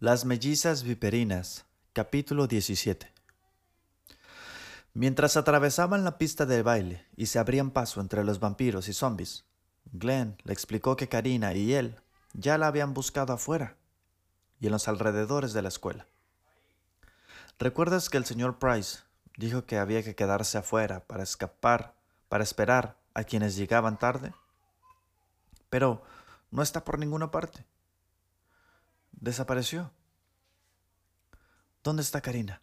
Las mellizas viperinas, capítulo 17. Mientras atravesaban la pista de baile y se abrían paso entre los vampiros y zombies, Glenn le explicó que Karina y él ya la habían buscado afuera y en los alrededores de la escuela. ¿Recuerdas que el señor Price dijo que había que quedarse afuera para escapar, para esperar a quienes llegaban tarde? Pero no está por ninguna parte. Desapareció. ¿Dónde está Karina?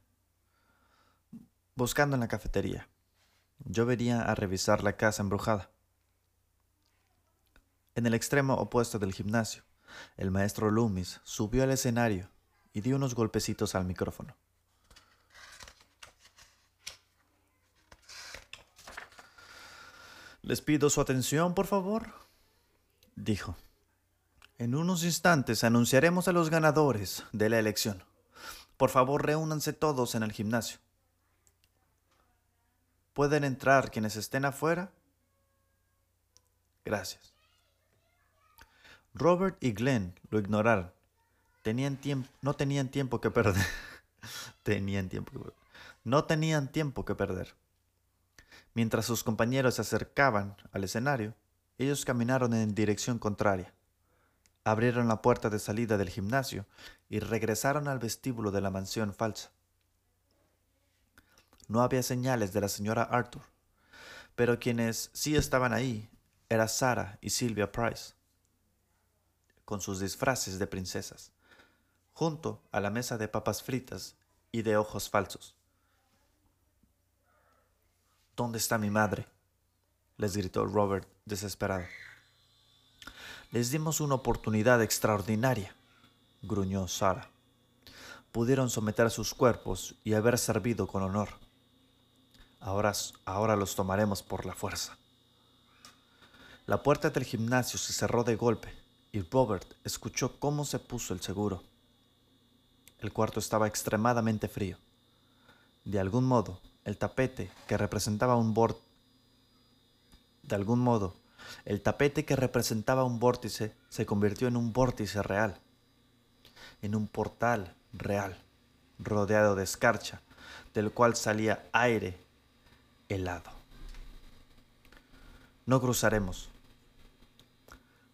Buscando en la cafetería. Yo venía a revisar la casa embrujada. En el extremo opuesto del gimnasio, el maestro Loomis subió al escenario y dio unos golpecitos al micrófono. Les pido su atención, por favor, dijo. En unos instantes anunciaremos a los ganadores de la elección. Por favor, reúnanse todos en el gimnasio. ¿Pueden entrar quienes estén afuera? Gracias. Robert y Glenn lo ignoraron. Tenían tiempo, no tenían tiempo que perder. tenían tiempo que perder. No tenían tiempo que perder. Mientras sus compañeros se acercaban al escenario, ellos caminaron en dirección contraria. Abrieron la puerta de salida del gimnasio y regresaron al vestíbulo de la mansión falsa. No había señales de la señora Arthur, pero quienes sí estaban ahí eran Sara y Sylvia Price, con sus disfraces de princesas, junto a la mesa de papas fritas y de ojos falsos. ¿Dónde está mi madre? les gritó Robert desesperado. Les dimos una oportunidad extraordinaria, gruñó Sara. Pudieron someter sus cuerpos y haber servido con honor. Ahora, ahora los tomaremos por la fuerza. La puerta del gimnasio se cerró de golpe y Robert escuchó cómo se puso el seguro. El cuarto estaba extremadamente frío. De algún modo, el tapete que representaba un borde de algún modo, el tapete que representaba un vórtice se convirtió en un vórtice real, en un portal real, rodeado de escarcha, del cual salía aire helado. No cruzaremos.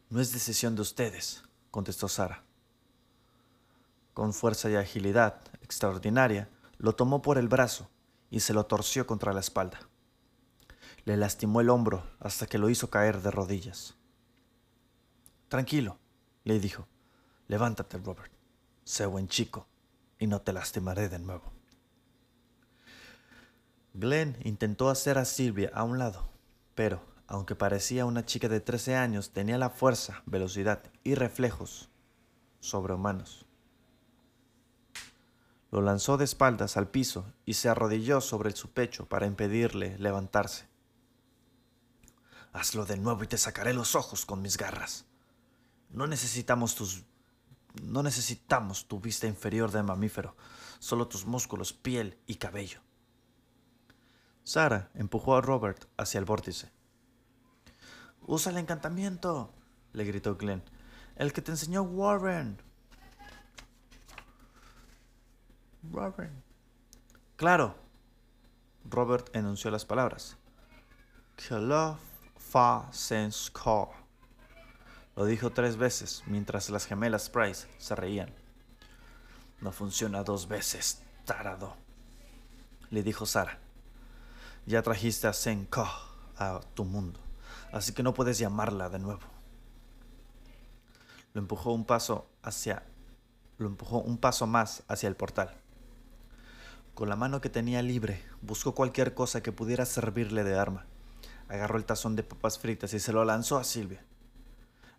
No es decisión de ustedes, contestó Sara. Con fuerza y agilidad extraordinaria, lo tomó por el brazo y se lo torció contra la espalda. Le lastimó el hombro hasta que lo hizo caer de rodillas. Tranquilo, le dijo. Levántate, Robert. Sé buen chico y no te lastimaré de nuevo. Glenn intentó hacer a Silvia a un lado, pero, aunque parecía una chica de 13 años, tenía la fuerza, velocidad y reflejos sobrehumanos. Lo lanzó de espaldas al piso y se arrodilló sobre su pecho para impedirle levantarse. Hazlo de nuevo y te sacaré los ojos con mis garras. No necesitamos tus... No necesitamos tu vista inferior de mamífero, solo tus músculos, piel y cabello. Sara empujó a Robert hacia el vórtice. Usa el encantamiento, le gritó Glenn. El que te enseñó Warren. Warren. Claro. Robert enunció las palabras. love fa sense. Lo dijo tres veces mientras las gemelas Price se reían. No funciona dos veces, tarado, le dijo Sara. Ya trajiste a Senko a tu mundo, así que no puedes llamarla de nuevo. Lo empujó un paso hacia lo empujó un paso más hacia el portal. Con la mano que tenía libre, buscó cualquier cosa que pudiera servirle de arma. Agarró el tazón de papas fritas y se lo lanzó a Silvia.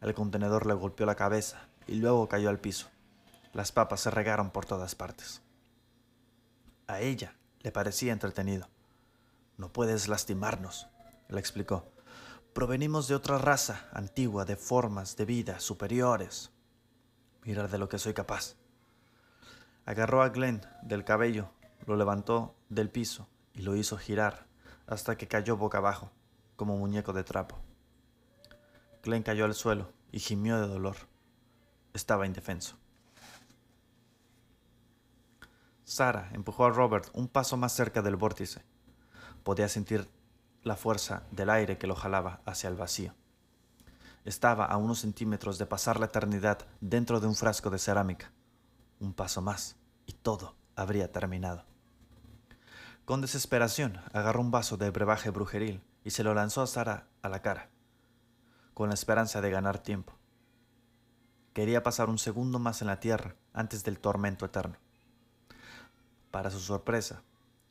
El contenedor le golpeó la cabeza y luego cayó al piso. Las papas se regaron por todas partes. A ella le parecía entretenido. No puedes lastimarnos, le explicó. Provenimos de otra raza antigua, de formas de vida superiores. Mira de lo que soy capaz. Agarró a Glenn del cabello, lo levantó del piso y lo hizo girar hasta que cayó boca abajo como muñeco de trapo. Glenn cayó al suelo y gimió de dolor. Estaba indefenso. Sara empujó a Robert un paso más cerca del vórtice. Podía sentir la fuerza del aire que lo jalaba hacia el vacío. Estaba a unos centímetros de pasar la eternidad dentro de un frasco de cerámica. Un paso más y todo habría terminado. Con desesperación agarró un vaso de brebaje brujeril y se lo lanzó a Sara a la cara, con la esperanza de ganar tiempo. Quería pasar un segundo más en la tierra antes del tormento eterno. Para su sorpresa,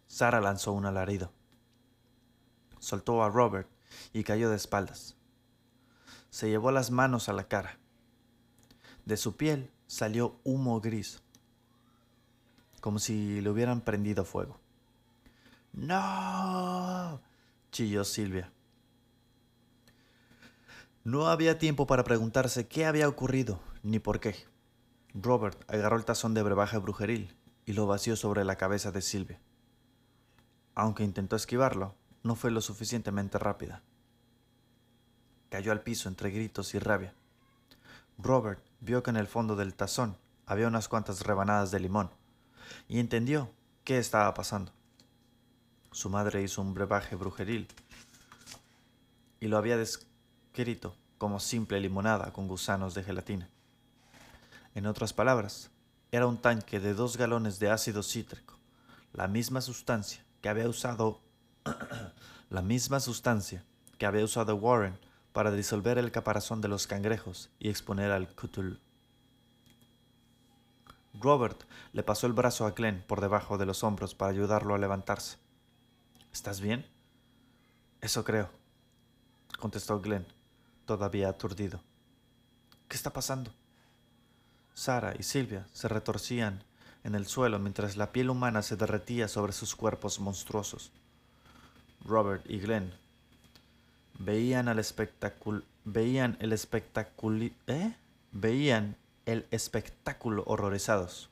Sara lanzó un alarido. Soltó a Robert y cayó de espaldas. Se llevó las manos a la cara. De su piel salió humo gris, como si le hubieran prendido fuego. ¡No! Chilló Silvia. No había tiempo para preguntarse qué había ocurrido ni por qué. Robert agarró el tazón de brebaje brujeril y lo vació sobre la cabeza de Silvia. Aunque intentó esquivarlo, no fue lo suficientemente rápida. Cayó al piso entre gritos y rabia. Robert vio que en el fondo del tazón había unas cuantas rebanadas de limón y entendió qué estaba pasando. Su madre hizo un brebaje brujeril y lo había descrito como simple limonada con gusanos de gelatina. En otras palabras, era un tanque de dos galones de ácido cítrico, la misma sustancia que había usado la misma sustancia que había usado Warren para disolver el caparazón de los cangrejos y exponer al Cthulhu. Robert le pasó el brazo a Glenn por debajo de los hombros para ayudarlo a levantarse. ¿Estás bien? Eso creo, contestó Glenn, todavía aturdido. ¿Qué está pasando? Sara y Silvia se retorcían en el suelo mientras la piel humana se derretía sobre sus cuerpos monstruosos. Robert y Glenn veían el espectáculo veían el espectáculo ¿eh? veían el espectáculo horrorizados.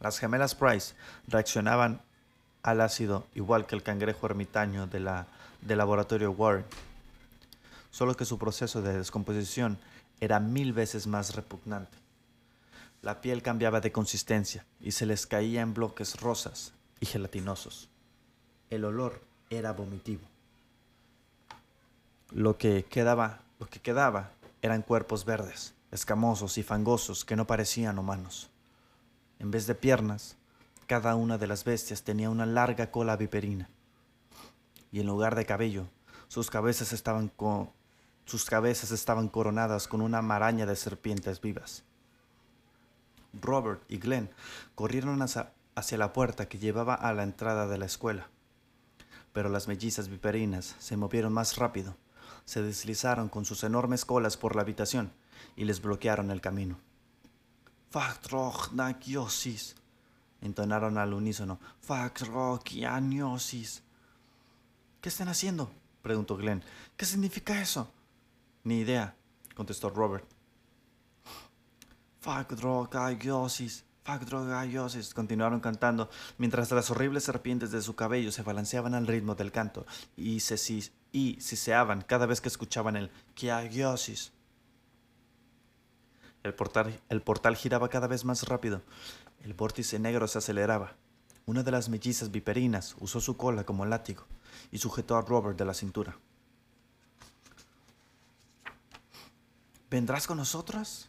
Las gemelas Price reaccionaban al ácido igual que el cangrejo ermitaño de la, del laboratorio Warren, solo que su proceso de descomposición era mil veces más repugnante. La piel cambiaba de consistencia y se les caía en bloques rosas y gelatinosos. El olor era vomitivo. Lo que quedaba, lo que quedaba eran cuerpos verdes, escamosos y fangosos que no parecían humanos. En vez de piernas, cada una de las bestias tenía una larga cola viperina. Y en lugar de cabello, sus cabezas estaban, sus cabezas estaban coronadas con una maraña de serpientes vivas. Robert y Glenn corrieron hacia, la puerta que llevaba a la entrada de la escuela. Pero las mellizas viperinas se movieron más rápido, se deslizaron con sus enormes colas por la habitación y les bloquearon el camino entonaron al unísono. Facroquianiosis. ¿Qué están haciendo? preguntó Glenn. ¿Qué significa eso? Ni idea, contestó Robert. Facroquiosis. Facroquiosis. Continuaron cantando mientras las horribles serpientes de su cabello se balanceaban al ritmo del canto y se y siseaban cada vez que escuchaban el kiagiosis. El portal, el portal giraba cada vez más rápido el vórtice negro se aceleraba. Una de las mellizas viperinas usó su cola como látigo y sujetó a Robert de la cintura. ¿Vendrás con nosotras?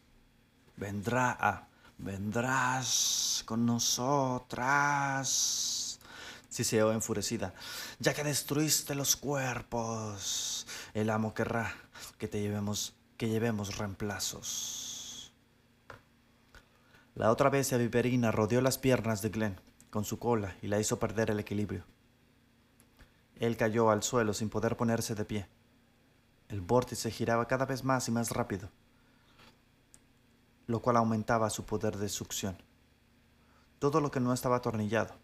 Vendrá, ah, vendrás con nosotras. Siseó enfurecida. Ya que destruiste los cuerpos, el amo querrá que te llevemos, que llevemos reemplazos. La otra bestia viperina rodeó las piernas de Glenn con su cola y la hizo perder el equilibrio. Él cayó al suelo sin poder ponerse de pie. El vórtice giraba cada vez más y más rápido, lo cual aumentaba su poder de succión. Todo lo que no estaba atornillado,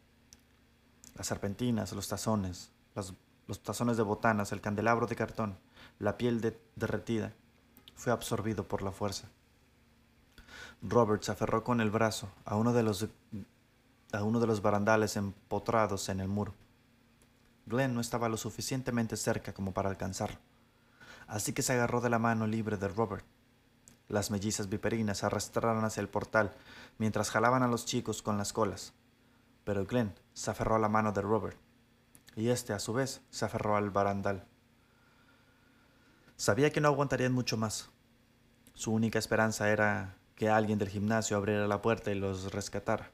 las serpentinas, los tazones, los tazones de botanas, el candelabro de cartón, la piel derretida, fue absorbido por la fuerza. Robert se aferró con el brazo a uno de los, a uno de los barandales empotrados en el muro. Glenn no estaba lo suficientemente cerca como para alcanzarlo, así que se agarró de la mano libre de Robert. Las mellizas viperinas arrastraron hacia el portal mientras jalaban a los chicos con las colas. Pero Glenn se aferró a la mano de Robert, y este a su vez se aferró al barandal. Sabía que no aguantarían mucho más. Su única esperanza era que alguien del gimnasio abriera la puerta y los rescatara.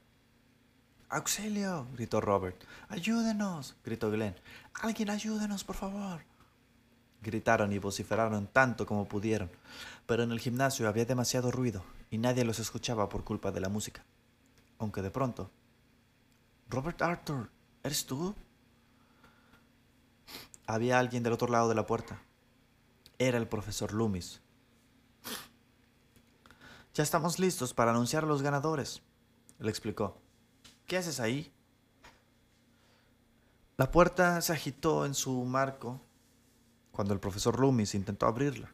¡Auxilio! gritó Robert. ¡Ayúdenos! gritó Glenn. ¡Alguien ayúdenos, por favor! Gritaron y vociferaron tanto como pudieron, pero en el gimnasio había demasiado ruido y nadie los escuchaba por culpa de la música. Aunque de pronto... Robert Arthur, ¿eres tú? Había alguien del otro lado de la puerta. Era el profesor Loomis. Ya estamos listos para anunciar a los ganadores, le explicó. ¿Qué haces ahí? La puerta se agitó en su marco cuando el profesor Loomis intentó abrirla.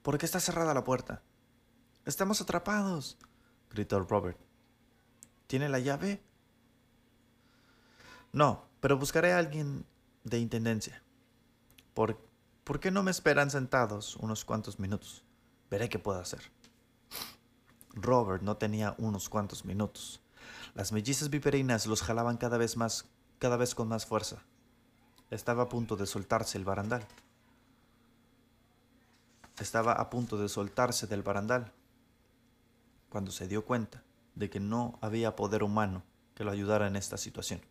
¿Por qué está cerrada la puerta? Estamos atrapados, gritó Robert. ¿Tiene la llave? No, pero buscaré a alguien de intendencia. ¿Por, ¿Por qué no me esperan sentados unos cuantos minutos? Veré qué puedo hacer. Robert no tenía unos cuantos minutos. Las mellizas viperinas los jalaban cada vez más, cada vez con más fuerza. Estaba a punto de soltarse el barandal. Estaba a punto de soltarse del barandal cuando se dio cuenta de que no había poder humano que lo ayudara en esta situación.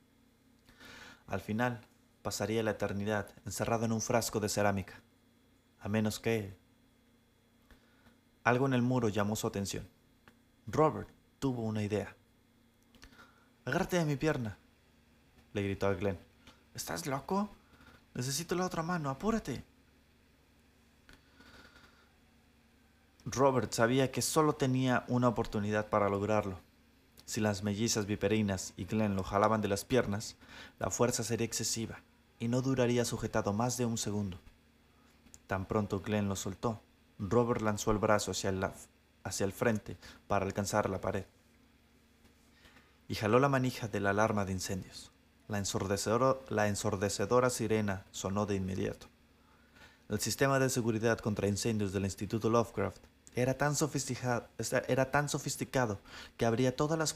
Al final, pasaría la eternidad encerrado en un frasco de cerámica, a menos que... Algo en el muro llamó su atención. Robert tuvo una idea. Agárrate de mi pierna, le gritó a Glenn. ¿Estás loco? Necesito la otra mano, apúrate. Robert sabía que solo tenía una oportunidad para lograrlo. Si las mellizas viperinas y Glenn lo jalaban de las piernas, la fuerza sería excesiva y no duraría sujetado más de un segundo. Tan pronto Glenn lo soltó, Robert lanzó el brazo hacia el, hacia el frente para alcanzar la pared y jaló la manija de la alarma de incendios. La ensordecedora, sirena sonó de inmediato. El sistema de seguridad contra incendios del Instituto Lovecraft era tan, sofisticado, era tan sofisticado que abría todas las,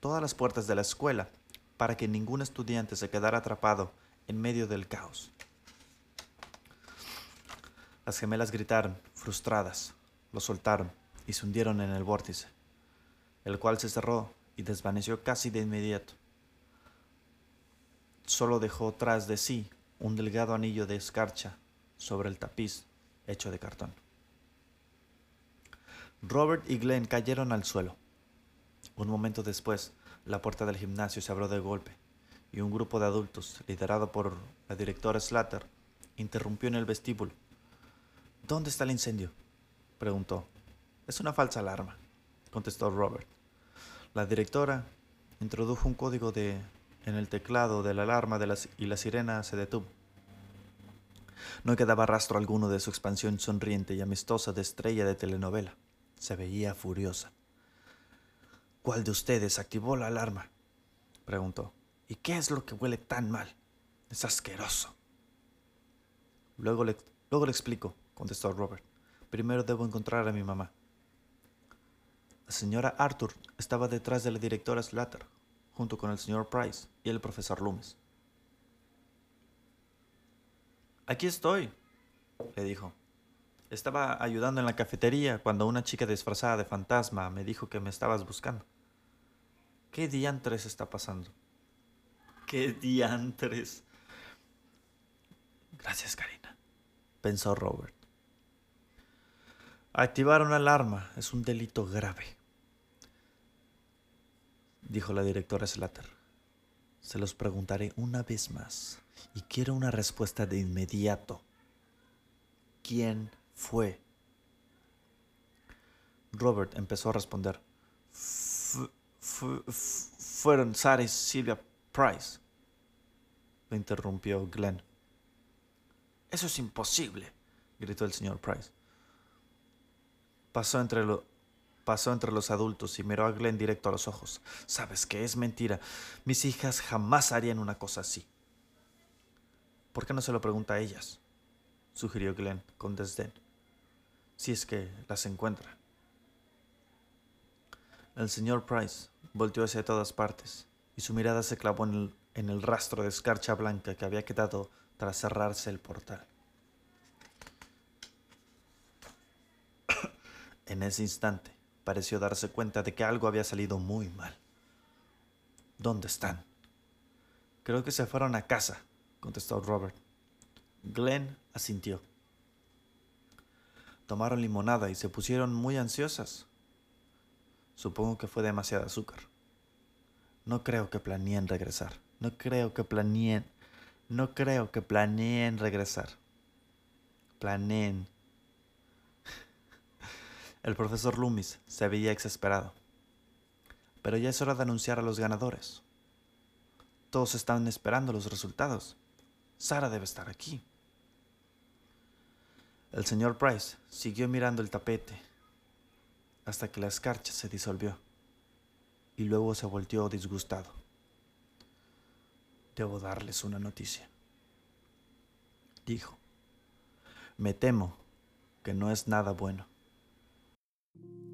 todas las puertas de la escuela para que ningún estudiante se quedara atrapado en medio del caos. Las gemelas gritaron, frustradas, lo soltaron y se hundieron en el vórtice, el cual se cerró y desvaneció casi de inmediato solo dejó tras de sí un delgado anillo de escarcha sobre el tapiz hecho de cartón. Robert y Glenn cayeron al suelo. Un momento después, la puerta del gimnasio se abrió de golpe y un grupo de adultos, liderado por la directora Slater, interrumpió en el vestíbulo. ¿Dónde está el incendio? preguntó. Es una falsa alarma, contestó Robert. La directora introdujo un código de en el teclado de la alarma y la sirena se detuvo. No quedaba rastro alguno de su expansión sonriente y amistosa de estrella de telenovela. Se veía furiosa. ¿Cuál de ustedes activó la alarma? preguntó. ¿Y qué es lo que huele tan mal? Es asqueroso. Luego le, luego le explico, contestó Robert. Primero debo encontrar a mi mamá. La señora Arthur estaba detrás de la directora Slater, junto con el señor Price y el profesor Loomis. Aquí estoy, le dijo. Estaba ayudando en la cafetería cuando una chica disfrazada de fantasma me dijo que me estabas buscando. ¿Qué diantres está pasando? ¿Qué diantres? Gracias, Karina, pensó Robert. Activar una alarma es un delito grave dijo la directora Slater. Se los preguntaré una vez más y quiero una respuesta de inmediato. ¿Quién fue? Robert empezó a responder. fueron Sarah y Silvia Price. Lo interrumpió Glenn. Eso es imposible, gritó el señor Price. Pasó entre, Pasó entre los adultos y miró a Glenn directo a los ojos. Sabes que es mentira. Mis hijas jamás harían una cosa así. ¿Por qué no se lo pregunta a ellas? sugirió Glenn con desdén. si es que las encuentra. El señor Price volteó hacia todas partes y su mirada se clavó en el, en el rastro de escarcha blanca que había quedado tras cerrarse el portal. En ese instante pareció darse cuenta de que algo había salido muy mal. ¿Dónde están? Creo que se fueron a casa, contestó Robert. Glenn asintió. Tomaron limonada y se pusieron muy ansiosas. Supongo que fue demasiado azúcar. No creo que planeen regresar. No creo que planeen. No creo que planeen regresar. Planeen. El profesor Loomis se veía exasperado. Pero ya es hora de anunciar a los ganadores. Todos están esperando los resultados. Sara debe estar aquí. El señor Price siguió mirando el tapete hasta que la escarcha se disolvió y luego se volteó disgustado. Debo darles una noticia, dijo. Me temo que no es nada bueno. thank you